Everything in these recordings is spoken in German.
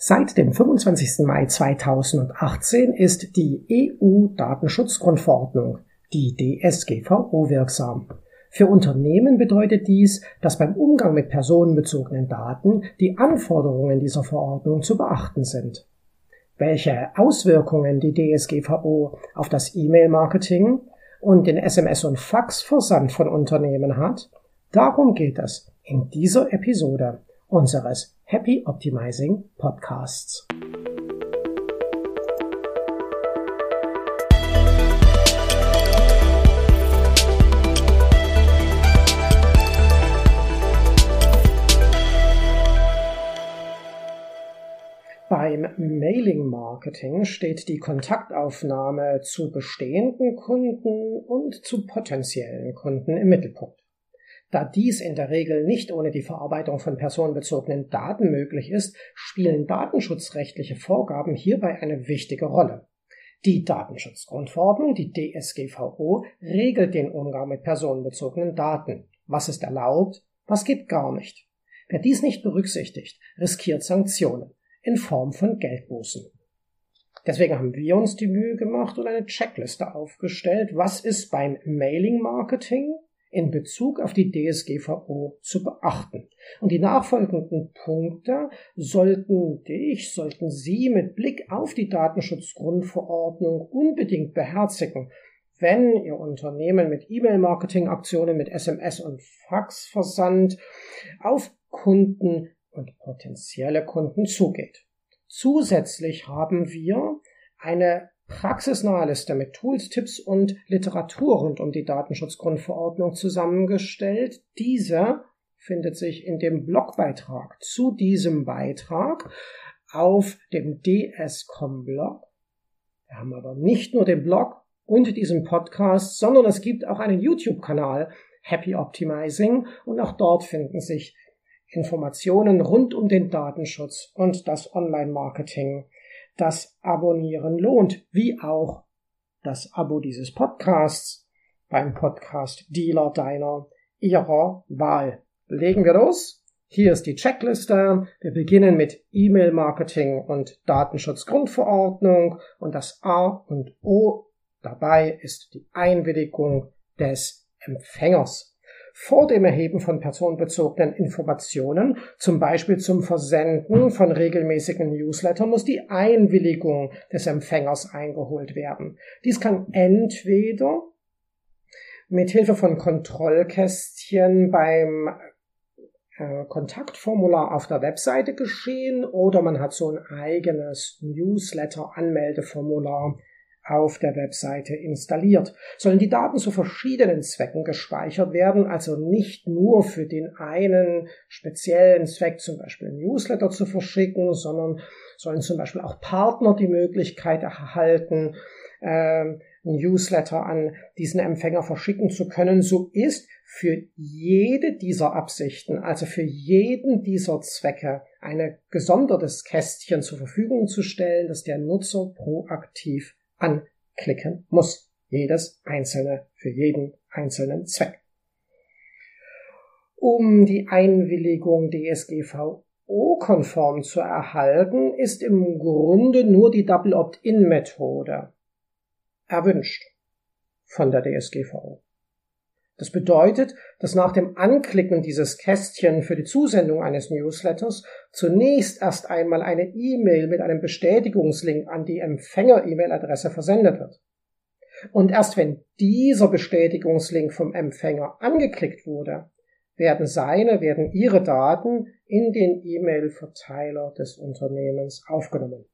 Seit dem 25. Mai 2018 ist die EU-Datenschutzgrundverordnung, die DSGVO, wirksam. Für Unternehmen bedeutet dies, dass beim Umgang mit personenbezogenen Daten die Anforderungen dieser Verordnung zu beachten sind. Welche Auswirkungen die DSGVO auf das E-Mail-Marketing und den SMS- und Faxversand von Unternehmen hat, darum geht es in dieser Episode unseres Happy Optimizing Podcasts. Beim Mailing-Marketing steht die Kontaktaufnahme zu bestehenden Kunden und zu potenziellen Kunden im Mittelpunkt. Da dies in der Regel nicht ohne die Verarbeitung von personenbezogenen Daten möglich ist, spielen datenschutzrechtliche Vorgaben hierbei eine wichtige Rolle. Die Datenschutzgrundverordnung, die DSGVO, regelt den Umgang mit personenbezogenen Daten. Was ist erlaubt, was geht gar nicht. Wer dies nicht berücksichtigt, riskiert Sanktionen in Form von Geldbußen. Deswegen haben wir uns die Mühe gemacht und eine Checkliste aufgestellt, was ist beim Mailing-Marketing in Bezug auf die DSGVO zu beachten. Und die nachfolgenden Punkte sollten dich, sollten Sie mit Blick auf die Datenschutzgrundverordnung unbedingt beherzigen, wenn Ihr Unternehmen mit E-Mail-Marketing-Aktionen, mit SMS- und Faxversand auf Kunden und potenzielle Kunden zugeht. Zusätzlich haben wir eine praxisnahe Liste mit Tools, Tipps und Literatur rund um die Datenschutzgrundverordnung zusammengestellt. Diese findet sich in dem Blogbeitrag zu diesem Beitrag auf dem DSCOM-Blog. Wir haben aber nicht nur den Blog und diesen Podcast, sondern es gibt auch einen YouTube-Kanal Happy Optimizing und auch dort finden sich Informationen rund um den Datenschutz und das Online-Marketing das Abonnieren lohnt, wie auch das Abo dieses Podcasts beim Podcast Dealer deiner Ihrer Wahl. Legen wir los. Hier ist die Checkliste. Wir beginnen mit E-Mail-Marketing und Datenschutzgrundverordnung und das A und O dabei ist die Einwilligung des Empfängers vor dem Erheben von personenbezogenen Informationen, zum Beispiel zum Versenden von regelmäßigen Newsletter, muss die Einwilligung des Empfängers eingeholt werden. Dies kann entweder mit Hilfe von Kontrollkästchen beim äh, Kontaktformular auf der Webseite geschehen oder man hat so ein eigenes Newsletter-Anmeldeformular auf der Webseite installiert. Sollen die Daten zu verschiedenen Zwecken gespeichert werden, also nicht nur für den einen speziellen Zweck, zum Beispiel Newsletter zu verschicken, sondern sollen zum Beispiel auch Partner die Möglichkeit erhalten, äh, Newsletter an diesen Empfänger verschicken zu können, so ist für jede dieser Absichten, also für jeden dieser Zwecke, ein gesondertes Kästchen zur Verfügung zu stellen, das der Nutzer proaktiv anklicken muss. Jedes einzelne für jeden einzelnen Zweck. Um die Einwilligung DSGVO-konform zu erhalten, ist im Grunde nur die Double Opt-in-Methode erwünscht von der DSGVO. Das bedeutet, dass nach dem Anklicken dieses Kästchen für die Zusendung eines Newsletters zunächst erst einmal eine E-Mail mit einem Bestätigungslink an die Empfänger-E-Mail-Adresse versendet wird. Und erst wenn dieser Bestätigungslink vom Empfänger angeklickt wurde, werden seine, werden ihre Daten in den E-Mail-Verteiler des Unternehmens aufgenommen.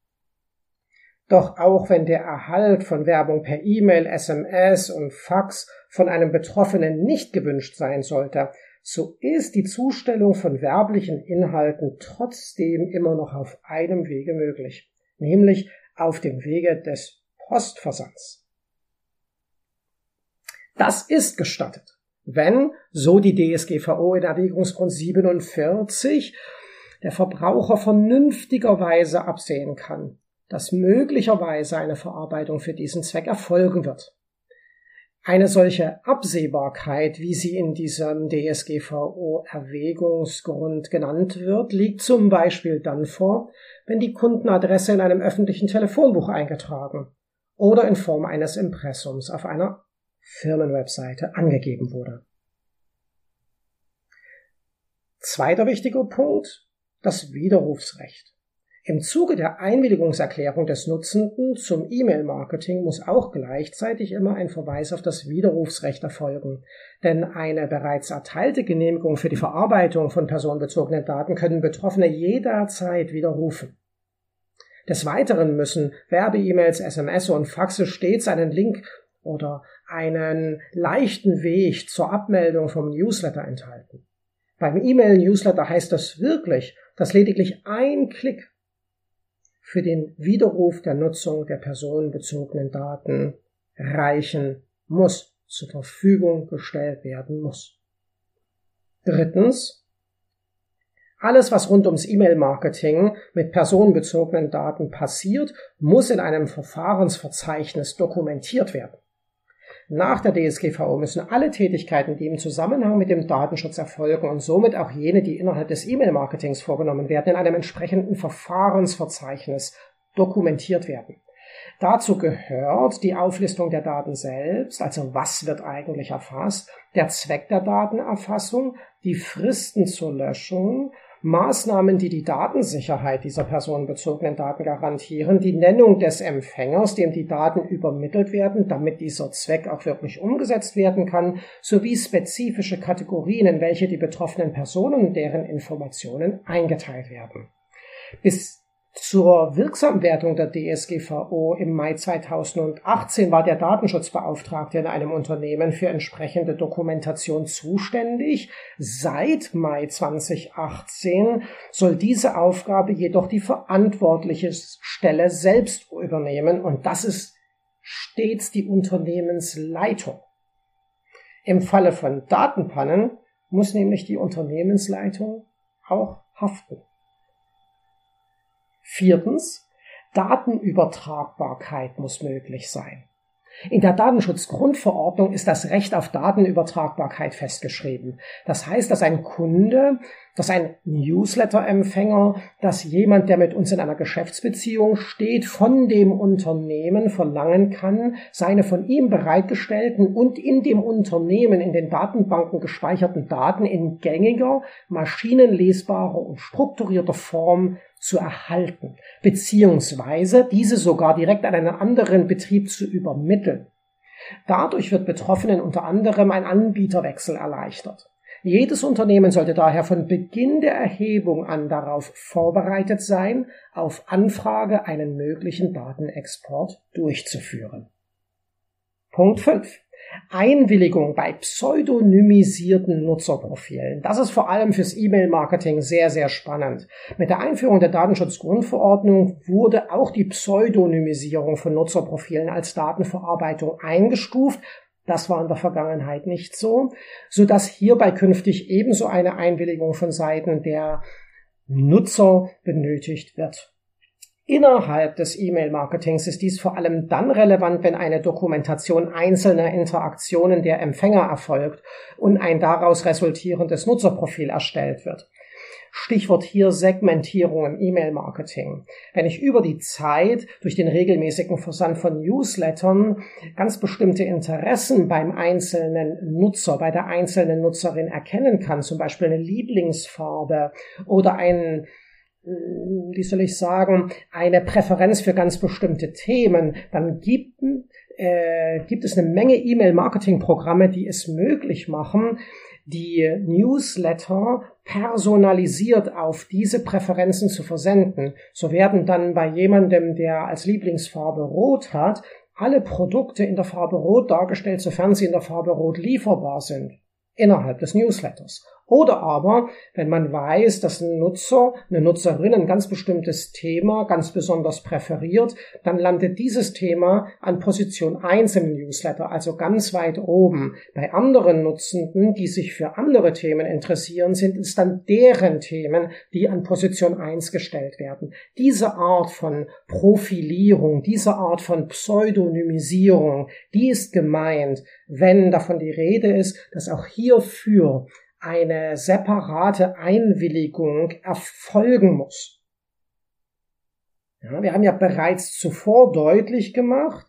Doch auch wenn der Erhalt von Werbung per E-Mail, SMS und Fax von einem Betroffenen nicht gewünscht sein sollte, so ist die Zustellung von werblichen Inhalten trotzdem immer noch auf einem Wege möglich, nämlich auf dem Wege des Postversands. Das ist gestattet, wenn, so die DSGVO in Erwägungsgrund 47, der Verbraucher vernünftigerweise absehen kann, dass möglicherweise eine Verarbeitung für diesen Zweck erfolgen wird. Eine solche Absehbarkeit, wie sie in diesem DSGVO-Erwägungsgrund genannt wird, liegt zum Beispiel dann vor, wenn die Kundenadresse in einem öffentlichen Telefonbuch eingetragen oder in Form eines Impressums auf einer Firmenwebseite angegeben wurde. Zweiter wichtiger Punkt, das Widerrufsrecht. Im Zuge der Einwilligungserklärung des Nutzenden zum E-Mail-Marketing muss auch gleichzeitig immer ein Verweis auf das Widerrufsrecht erfolgen, denn eine bereits erteilte Genehmigung für die Verarbeitung von personenbezogenen Daten können Betroffene jederzeit widerrufen. Des Weiteren müssen Werbe-E-Mails, SMS und Faxe stets einen Link oder einen leichten Weg zur Abmeldung vom Newsletter enthalten. Beim E-Mail-Newsletter heißt das wirklich, dass lediglich ein Klick für den Widerruf der Nutzung der personenbezogenen Daten reichen muss, zur Verfügung gestellt werden muss. Drittens, alles, was rund ums E-Mail-Marketing mit personenbezogenen Daten passiert, muss in einem Verfahrensverzeichnis dokumentiert werden. Nach der DSGVO müssen alle Tätigkeiten, die im Zusammenhang mit dem Datenschutz erfolgen und somit auch jene, die innerhalb des E-Mail-Marketings vorgenommen werden, in einem entsprechenden Verfahrensverzeichnis dokumentiert werden. Dazu gehört die Auflistung der Daten selbst, also was wird eigentlich erfasst, der Zweck der Datenerfassung, die Fristen zur Löschung Maßnahmen, die die Datensicherheit dieser personenbezogenen Daten garantieren, die Nennung des Empfängers, dem die Daten übermittelt werden, damit dieser Zweck auch wirklich umgesetzt werden kann, sowie spezifische Kategorien, in welche die betroffenen Personen und deren Informationen eingeteilt werden. Bis zur Wirksamwertung der DSGVO im Mai 2018 war der Datenschutzbeauftragte in einem Unternehmen für entsprechende Dokumentation zuständig. Seit Mai 2018 soll diese Aufgabe jedoch die verantwortliche Stelle selbst übernehmen und das ist stets die Unternehmensleitung. Im Falle von Datenpannen muss nämlich die Unternehmensleitung auch haften. Viertens, Datenübertragbarkeit muss möglich sein. In der Datenschutzgrundverordnung ist das Recht auf Datenübertragbarkeit festgeschrieben. Das heißt, dass ein Kunde, dass ein Newsletter-Empfänger, dass jemand, der mit uns in einer Geschäftsbeziehung steht, von dem Unternehmen verlangen kann, seine von ihm bereitgestellten und in dem Unternehmen in den Datenbanken gespeicherten Daten in gängiger, maschinenlesbarer und strukturierter Form zu erhalten, beziehungsweise diese sogar direkt an einen anderen Betrieb zu übermitteln. Dadurch wird Betroffenen unter anderem ein Anbieterwechsel erleichtert. Jedes Unternehmen sollte daher von Beginn der Erhebung an darauf vorbereitet sein, auf Anfrage einen möglichen Datenexport durchzuführen. Punkt 5. Einwilligung bei pseudonymisierten Nutzerprofilen. Das ist vor allem fürs E-Mail-Marketing sehr, sehr spannend. Mit der Einführung der Datenschutzgrundverordnung wurde auch die Pseudonymisierung von Nutzerprofilen als Datenverarbeitung eingestuft. Das war in der Vergangenheit nicht so, so dass hierbei künftig ebenso eine Einwilligung von Seiten der Nutzer benötigt wird. Innerhalb des E-Mail-Marketings ist dies vor allem dann relevant, wenn eine Dokumentation einzelner Interaktionen der Empfänger erfolgt und ein daraus resultierendes Nutzerprofil erstellt wird. Stichwort hier Segmentierung im E-Mail-Marketing. Wenn ich über die Zeit durch den regelmäßigen Versand von Newslettern ganz bestimmte Interessen beim einzelnen Nutzer, bei der einzelnen Nutzerin erkennen kann, zum Beispiel eine Lieblingsfarbe oder einen wie soll ich sagen, eine Präferenz für ganz bestimmte Themen, dann gibt, äh, gibt es eine Menge E-Mail-Marketing-Programme, die es möglich machen, die Newsletter personalisiert auf diese Präferenzen zu versenden. So werden dann bei jemandem, der als Lieblingsfarbe Rot hat, alle Produkte in der Farbe Rot dargestellt, sofern sie in der Farbe Rot lieferbar sind, innerhalb des Newsletters. Oder aber, wenn man weiß, dass ein Nutzer, eine Nutzerin ein ganz bestimmtes Thema ganz besonders präferiert, dann landet dieses Thema an Position 1 im Newsletter, also ganz weit oben. Bei anderen Nutzenden, die sich für andere Themen interessieren, sind es dann deren Themen, die an Position 1 gestellt werden. Diese Art von Profilierung, diese Art von Pseudonymisierung, die ist gemeint, wenn davon die Rede ist, dass auch hierfür eine separate Einwilligung erfolgen muss. Ja, wir haben ja bereits zuvor deutlich gemacht,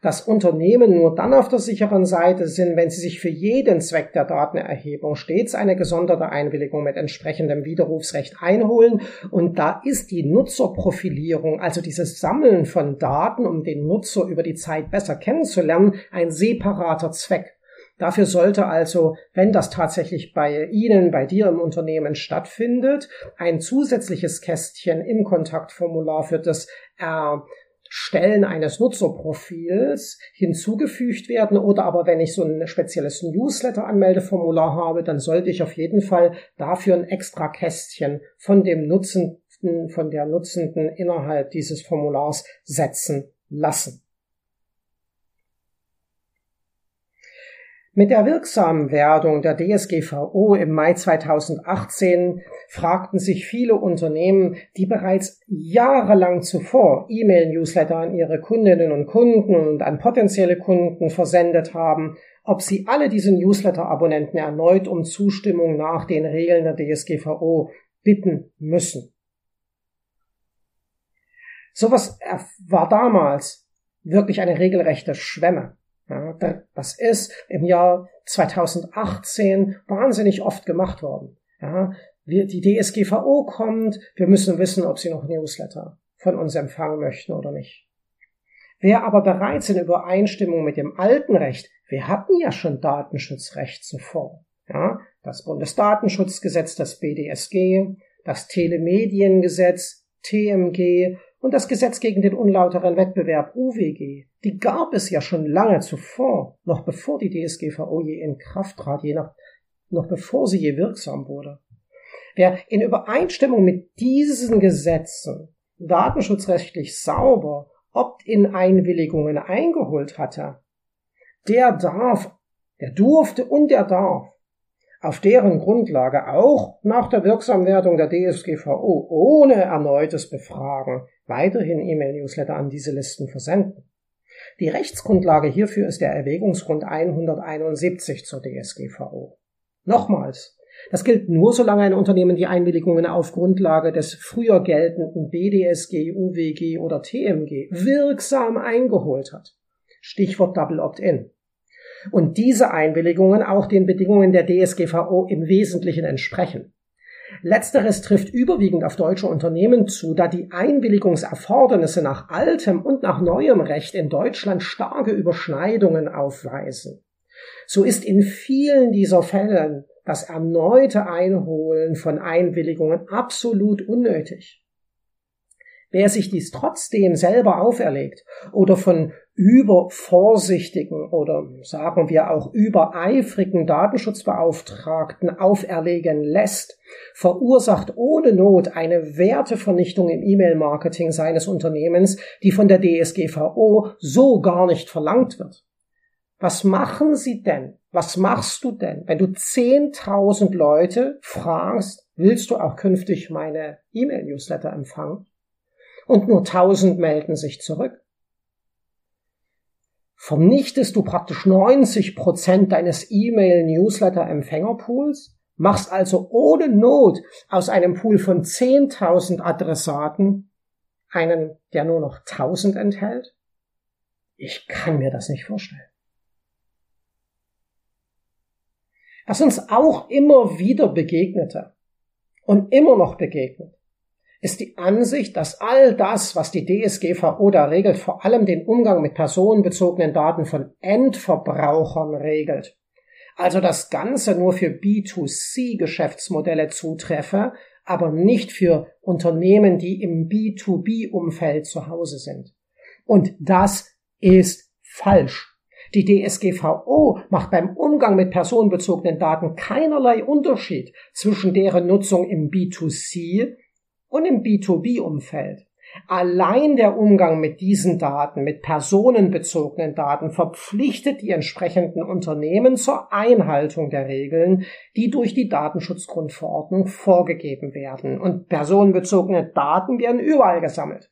dass Unternehmen nur dann auf der sicheren Seite sind, wenn sie sich für jeden Zweck der Datenerhebung stets eine gesonderte Einwilligung mit entsprechendem Widerrufsrecht einholen. Und da ist die Nutzerprofilierung, also dieses Sammeln von Daten, um den Nutzer über die Zeit besser kennenzulernen, ein separater Zweck. Dafür sollte also, wenn das tatsächlich bei Ihnen, bei dir im Unternehmen stattfindet, ein zusätzliches Kästchen im Kontaktformular für das Erstellen eines Nutzerprofils hinzugefügt werden oder aber wenn ich so ein spezielles Newsletter-Anmeldeformular habe, dann sollte ich auf jeden Fall dafür ein extra Kästchen von dem Nutzenden, von der Nutzenden innerhalb dieses Formulars setzen lassen. Mit der wirksamen Werdung der DSGVO im Mai 2018 fragten sich viele Unternehmen, die bereits jahrelang zuvor E-Mail-Newsletter an ihre Kundinnen und Kunden und an potenzielle Kunden versendet haben, ob sie alle diese Newsletter-Abonnenten erneut um Zustimmung nach den Regeln der DSGVO bitten müssen. Sowas war damals wirklich eine regelrechte Schwemme. Ja, das ist im Jahr 2018 wahnsinnig oft gemacht worden. Ja, die DSGVO kommt, wir müssen wissen, ob sie noch Newsletter von uns empfangen möchten oder nicht. Wer aber bereits in Übereinstimmung mit dem alten Recht, wir hatten ja schon Datenschutzrecht zuvor, ja, das Bundesdatenschutzgesetz, das BDSG, das Telemediengesetz, TMG und das Gesetz gegen den unlauteren Wettbewerb UWG, die gab es ja schon lange zuvor, noch bevor die DSGVO je in Kraft trat, je nach, noch bevor sie je wirksam wurde. Wer in Übereinstimmung mit diesen Gesetzen datenschutzrechtlich sauber Opt-in-Einwilligungen eingeholt hatte, der darf, der durfte und der darf auf deren Grundlage auch nach der Wirksamwerdung der DSGVO ohne erneutes Befragen weiterhin E-Mail-Newsletter an diese Listen versenden. Die Rechtsgrundlage hierfür ist der Erwägungsgrund 171 zur DSGVO. Nochmals, das gilt nur, solange ein Unternehmen die Einwilligungen auf Grundlage des früher geltenden BDSG, UWG oder TMG wirksam eingeholt hat. Stichwort Double Opt-in und diese Einwilligungen auch den Bedingungen der DSGVO im Wesentlichen entsprechen. Letzteres trifft überwiegend auf deutsche Unternehmen zu, da die Einwilligungserfordernisse nach altem und nach neuem Recht in Deutschland starke Überschneidungen aufweisen. So ist in vielen dieser Fällen das erneute Einholen von Einwilligungen absolut unnötig. Wer sich dies trotzdem selber auferlegt oder von übervorsichtigen oder sagen wir auch übereifrigen Datenschutzbeauftragten auferlegen lässt, verursacht ohne Not eine Wertevernichtung im E-Mail-Marketing seines Unternehmens, die von der DSGVO so gar nicht verlangt wird. Was machen Sie denn? Was machst du denn, wenn du 10.000 Leute fragst, willst du auch künftig meine E-Mail-Newsletter empfangen? Und nur 1000 melden sich zurück. Vernichtest du praktisch 90 Prozent deines E-Mail-Newsletter-Empfängerpools, machst also ohne Not aus einem Pool von 10.000 Adressaten einen, der nur noch 1000 enthält? Ich kann mir das nicht vorstellen. Was uns auch immer wieder begegnete und immer noch begegnet, ist die Ansicht, dass all das, was die DSGVO da regelt, vor allem den Umgang mit personenbezogenen Daten von Endverbrauchern regelt. Also das Ganze nur für B2C-Geschäftsmodelle zutreffe, aber nicht für Unternehmen, die im B2B-Umfeld zu Hause sind. Und das ist falsch. Die DSGVO macht beim Umgang mit personenbezogenen Daten keinerlei Unterschied zwischen deren Nutzung im B2C und im B2B-Umfeld. Allein der Umgang mit diesen Daten, mit personenbezogenen Daten, verpflichtet die entsprechenden Unternehmen zur Einhaltung der Regeln, die durch die Datenschutzgrundverordnung vorgegeben werden. Und personenbezogene Daten werden überall gesammelt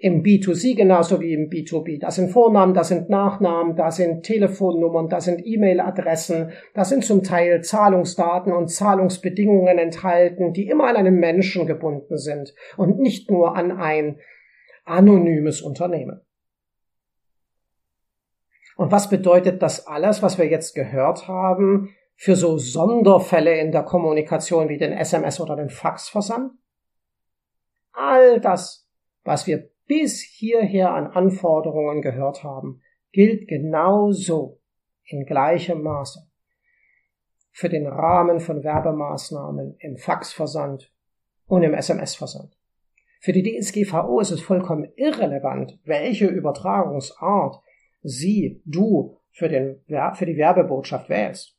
im B2C genauso wie im B2B. Das sind Vornamen, das sind Nachnamen, das sind Telefonnummern, das sind E-Mail-Adressen, das sind zum Teil Zahlungsdaten und Zahlungsbedingungen enthalten, die immer an einen Menschen gebunden sind und nicht nur an ein anonymes Unternehmen. Und was bedeutet das alles, was wir jetzt gehört haben, für so Sonderfälle in der Kommunikation wie den SMS oder den Faxversand? All das, was wir bis hierher an Anforderungen gehört haben, gilt genauso in gleichem Maße für den Rahmen von Werbemaßnahmen im Faxversand und im SMS-Versand. Für die DSGVO ist es vollkommen irrelevant, welche Übertragungsart Sie, du für, den, für die Werbebotschaft wählst.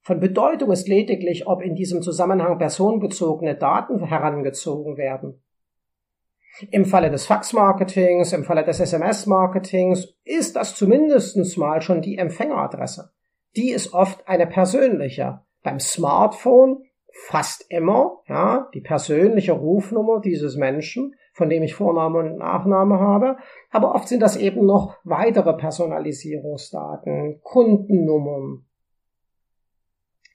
Von Bedeutung ist lediglich, ob in diesem Zusammenhang personenbezogene Daten herangezogen werden im Falle des Fax-Marketings, im Falle des SMS-Marketings ist das zumindestens mal schon die Empfängeradresse. Die ist oft eine persönliche. Beim Smartphone fast immer, ja, die persönliche Rufnummer dieses Menschen, von dem ich Vorname und Nachname habe, aber oft sind das eben noch weitere Personalisierungsdaten, Kundennummern,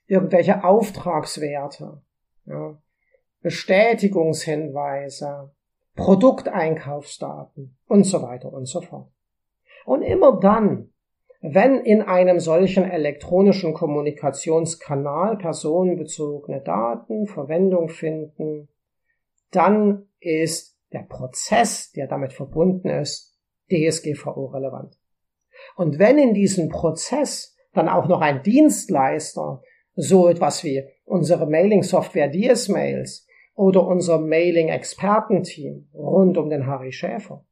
irgendwelche Auftragswerte, ja, Bestätigungshinweise, Produkteinkaufsdaten und so weiter und so fort. Und immer dann, wenn in einem solchen elektronischen Kommunikationskanal personenbezogene Daten Verwendung finden, dann ist der Prozess, der damit verbunden ist, DSGVO relevant. Und wenn in diesem Prozess dann auch noch ein Dienstleister so etwas wie unsere Mailing-Software DS-Mails oder unser Mailing-Expertenteam rund um den Harry Schäfer.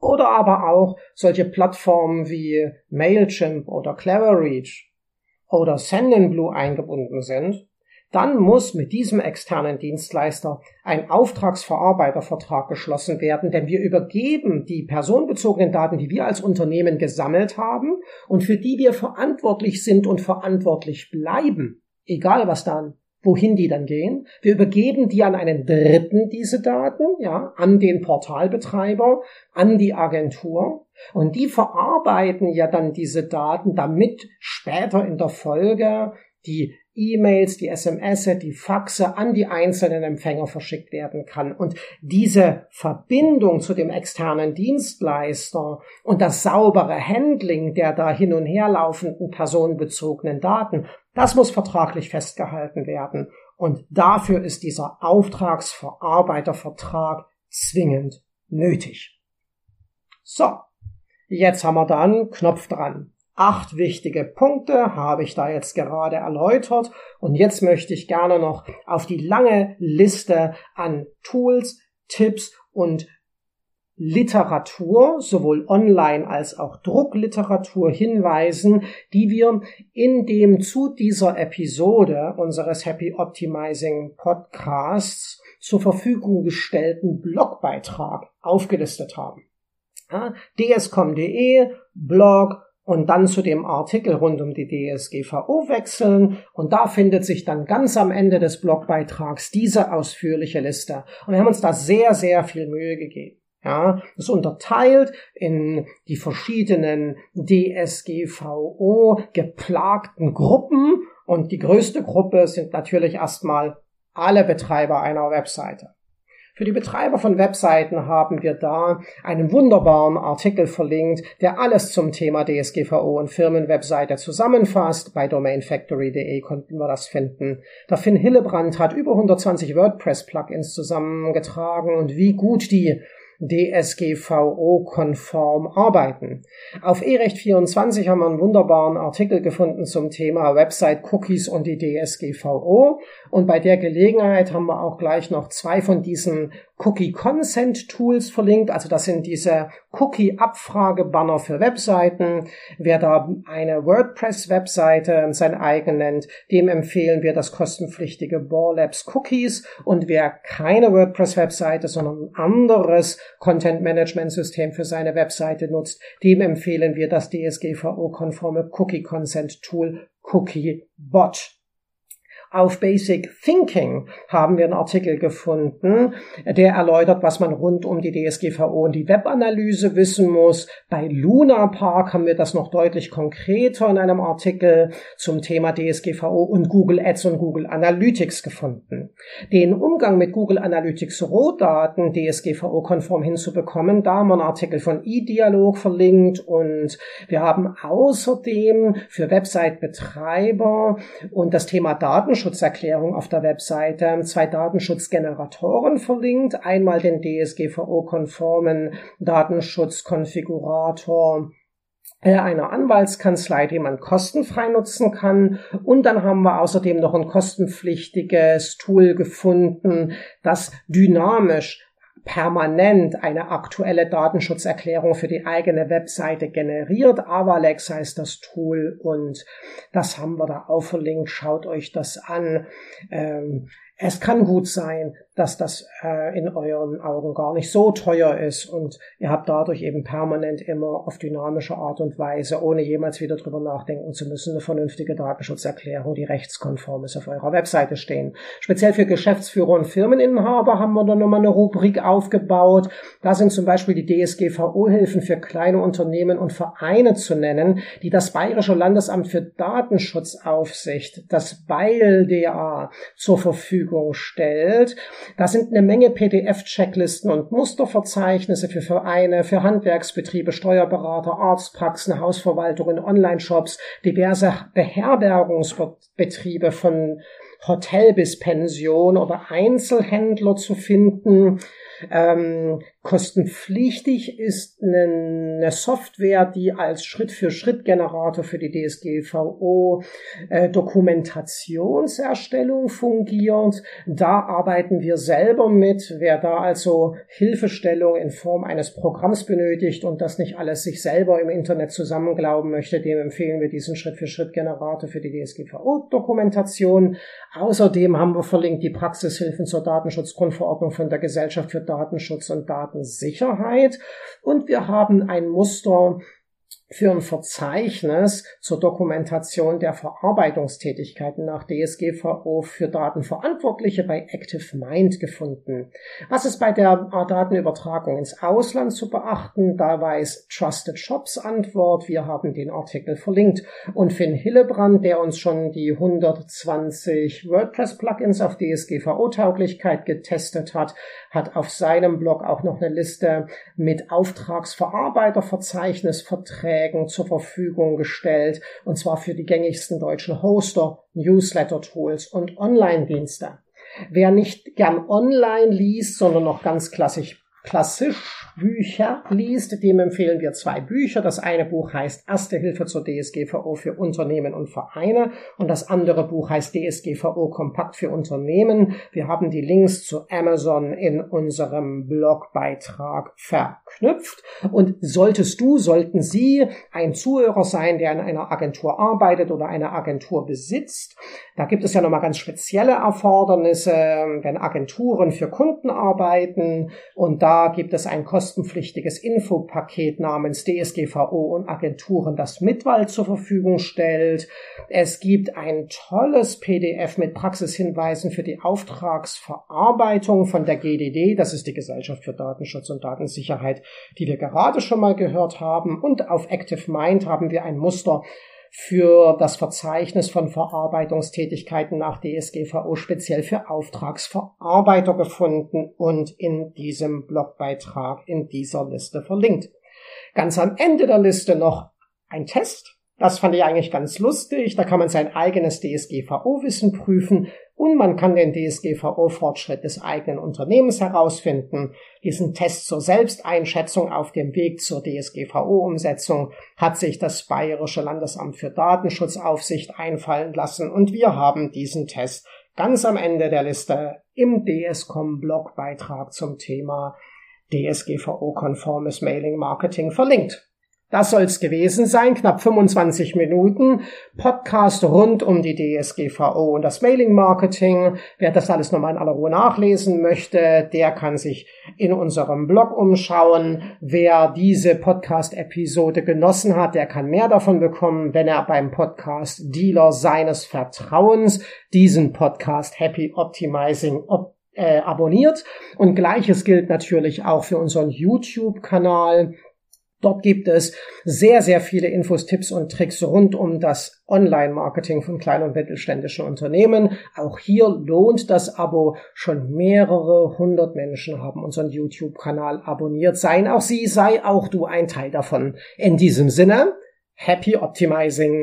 Oder aber auch solche Plattformen wie Mailchimp oder Cleverreach oder Sendinblue eingebunden sind, dann muss mit diesem externen Dienstleister ein Auftragsverarbeitervertrag geschlossen werden, denn wir übergeben die personenbezogenen Daten, die wir als Unternehmen gesammelt haben und für die wir verantwortlich sind und verantwortlich bleiben, egal was dann wohin die dann gehen. Wir übergeben die an einen Dritten, diese Daten, ja, an den Portalbetreiber, an die Agentur. Und die verarbeiten ja dann diese Daten, damit später in der Folge die E-Mails, die SMS, die Faxe an die einzelnen Empfänger verschickt werden kann. Und diese Verbindung zu dem externen Dienstleister und das saubere Handling der da hin und her laufenden personenbezogenen Daten, das muss vertraglich festgehalten werden. Und dafür ist dieser Auftragsverarbeitervertrag zwingend nötig. So, jetzt haben wir dann Knopf dran. Acht wichtige Punkte habe ich da jetzt gerade erläutert und jetzt möchte ich gerne noch auf die lange Liste an Tools, Tipps und Literatur, sowohl online als auch Druckliteratur hinweisen, die wir in dem zu dieser Episode unseres Happy Optimizing Podcasts zur Verfügung gestellten Blogbeitrag aufgelistet haben. dscom.de, Blog und dann zu dem Artikel rund um die DSGVO wechseln und da findet sich dann ganz am Ende des Blogbeitrags diese ausführliche Liste. Und wir haben uns da sehr, sehr viel Mühe gegeben. Ja, das unterteilt in die verschiedenen DSGVO geplagten Gruppen und die größte Gruppe sind natürlich erstmal alle Betreiber einer Webseite. Für die Betreiber von Webseiten haben wir da einen wunderbaren Artikel verlinkt, der alles zum Thema DSGVO und Firmenwebseite zusammenfasst. Bei domainfactory.de konnten wir das finden. Der Finn Hillebrand hat über 120 WordPress-Plugins zusammengetragen und wie gut die DSGVO-konform arbeiten. Auf eRecht24 haben wir einen wunderbaren Artikel gefunden zum Thema Website-Cookies und die DSGVO. Und bei der Gelegenheit haben wir auch gleich noch zwei von diesen Cookie Consent Tools verlinkt. Also das sind diese Cookie-Abfragebanner für Webseiten. Wer da eine WordPress-Webseite sein eigen nennt, dem empfehlen wir das kostenpflichtige Borlabs Cookies. Und wer keine WordPress-Webseite, sondern ein anderes Content-Management-System für seine Webseite nutzt, dem empfehlen wir das DSGVO-konforme Cookie-Consent-Tool CookieBot. Auf Basic Thinking haben wir einen Artikel gefunden, der erläutert, was man rund um die DSGVO und die Webanalyse wissen muss. Bei Luna Park haben wir das noch deutlich konkreter in einem Artikel zum Thema DSGVO und Google Ads und Google Analytics gefunden. Den Umgang mit Google Analytics Rohdaten DSGVO-konform hinzubekommen, da haben wir einen Artikel von eDialog verlinkt und wir haben außerdem für Website-Betreiber und das Thema Datenschutz Datenschutzerklärung auf der Webseite zwei Datenschutzgeneratoren verlinkt. Einmal den DSGVO-konformen Datenschutzkonfigurator äh, einer Anwaltskanzlei, den man kostenfrei nutzen kann. Und dann haben wir außerdem noch ein kostenpflichtiges Tool gefunden, das dynamisch permanent eine aktuelle Datenschutzerklärung für die eigene Webseite generiert. Avalex heißt das Tool und das haben wir da auch verlinkt. Schaut euch das an. Ähm, es kann gut sein, dass das äh, in euren Augen gar nicht so teuer ist und ihr habt dadurch eben permanent immer auf dynamische Art und Weise, ohne jemals wieder drüber nachdenken zu müssen, eine vernünftige Datenschutzerklärung, die rechtskonform ist, auf eurer Webseite stehen. Speziell für Geschäftsführer und Firmeninhaber haben wir dann nochmal eine Rubrik aufgebaut. Da sind zum Beispiel die DSGVO-Hilfen für kleine Unternehmen und Vereine zu nennen, die das Bayerische Landesamt für Datenschutzaufsicht, das BeilDA, zur Verfügung stellt. Da sind eine Menge PDF-Checklisten und Musterverzeichnisse für Vereine, für Handwerksbetriebe, Steuerberater, Arztpraxen, Hausverwaltungen, Online-Shops, diverse Beherbergungsbetriebe von Hotel bis Pension oder Einzelhändler zu finden. Ähm, kostenpflichtig ist eine Software, die als Schritt-für-Schritt-Generator für die DSGVO äh, Dokumentationserstellung fungiert. Da arbeiten wir selber mit. Wer da also Hilfestellung in Form eines Programms benötigt und das nicht alles sich selber im Internet zusammenglauben möchte, dem empfehlen wir diesen Schritt-für-Schritt-Generator für die DSGVO-Dokumentation. Außerdem haben wir verlinkt die Praxishilfen zur Datenschutzgrundverordnung von der Gesellschaft für Datenschutz und Daten Datensicherheit. Und wir haben ein Muster für ein Verzeichnis zur Dokumentation der Verarbeitungstätigkeiten nach DSGVO für Datenverantwortliche bei ActiveMind gefunden. Was ist bei der Datenübertragung ins Ausland zu beachten? Da weiß Trusted Shops Antwort. Wir haben den Artikel verlinkt. Und Finn Hillebrand, der uns schon die 120 WordPress-Plugins auf DSGVO-Tauglichkeit getestet hat, hat auf seinem Blog auch noch eine Liste mit Auftragsverarbeiterverzeichnis, Verträgen, Verträgen zur Verfügung gestellt, und zwar für die gängigsten deutschen Hoster, Newsletter-Tools und Online-Dienste. Wer nicht gern online liest, sondern noch ganz klassisch klassisch Bücher liest, dem empfehlen wir zwei Bücher. Das eine Buch heißt Erste Hilfe zur DSGVO für Unternehmen und Vereine und das andere Buch heißt DSGVO Kompakt für Unternehmen. Wir haben die Links zu Amazon in unserem Blogbeitrag verknüpft. Und solltest du, sollten Sie ein Zuhörer sein, der in einer Agentur arbeitet oder eine Agentur besitzt, da gibt es ja nochmal ganz spezielle Erfordernisse, wenn Agenturen für Kunden arbeiten und da gibt es ein kostenpflichtiges Infopaket namens DSGVO und Agenturen, das Mitwald zur Verfügung stellt. Es gibt ein tolles PDF mit Praxishinweisen für die Auftragsverarbeitung von der GDD. Das ist die Gesellschaft für Datenschutz und Datensicherheit, die wir gerade schon mal gehört haben. Und auf Active Mind haben wir ein Muster für das Verzeichnis von Verarbeitungstätigkeiten nach DSGVO speziell für Auftragsverarbeiter gefunden und in diesem Blogbeitrag in dieser Liste verlinkt. Ganz am Ende der Liste noch ein Test. Das fand ich eigentlich ganz lustig. Da kann man sein eigenes DSGVO-Wissen prüfen und man kann den DSGVO-Fortschritt des eigenen Unternehmens herausfinden. Diesen Test zur Selbsteinschätzung auf dem Weg zur DSGVO-Umsetzung hat sich das Bayerische Landesamt für Datenschutzaufsicht einfallen lassen und wir haben diesen Test ganz am Ende der Liste im DSCOM-Blogbeitrag zum Thema DSGVO-konformes Mailing Marketing verlinkt. Das soll's gewesen sein, knapp 25 Minuten. Podcast rund um die DSGVO und das Mailing Marketing. Wer das alles nochmal in aller Ruhe nachlesen möchte, der kann sich in unserem Blog umschauen. Wer diese Podcast-Episode genossen hat, der kann mehr davon bekommen, wenn er beim Podcast Dealer seines Vertrauens diesen Podcast Happy Optimizing op äh, abonniert. Und gleiches gilt natürlich auch für unseren YouTube-Kanal. Dort gibt es sehr, sehr viele Infos, Tipps und Tricks rund um das Online-Marketing von kleinen und mittelständischen Unternehmen. Auch hier lohnt das Abo. Schon mehrere hundert Menschen haben unseren YouTube-Kanal abonniert. Seien auch Sie, sei auch du ein Teil davon. In diesem Sinne, happy optimizing!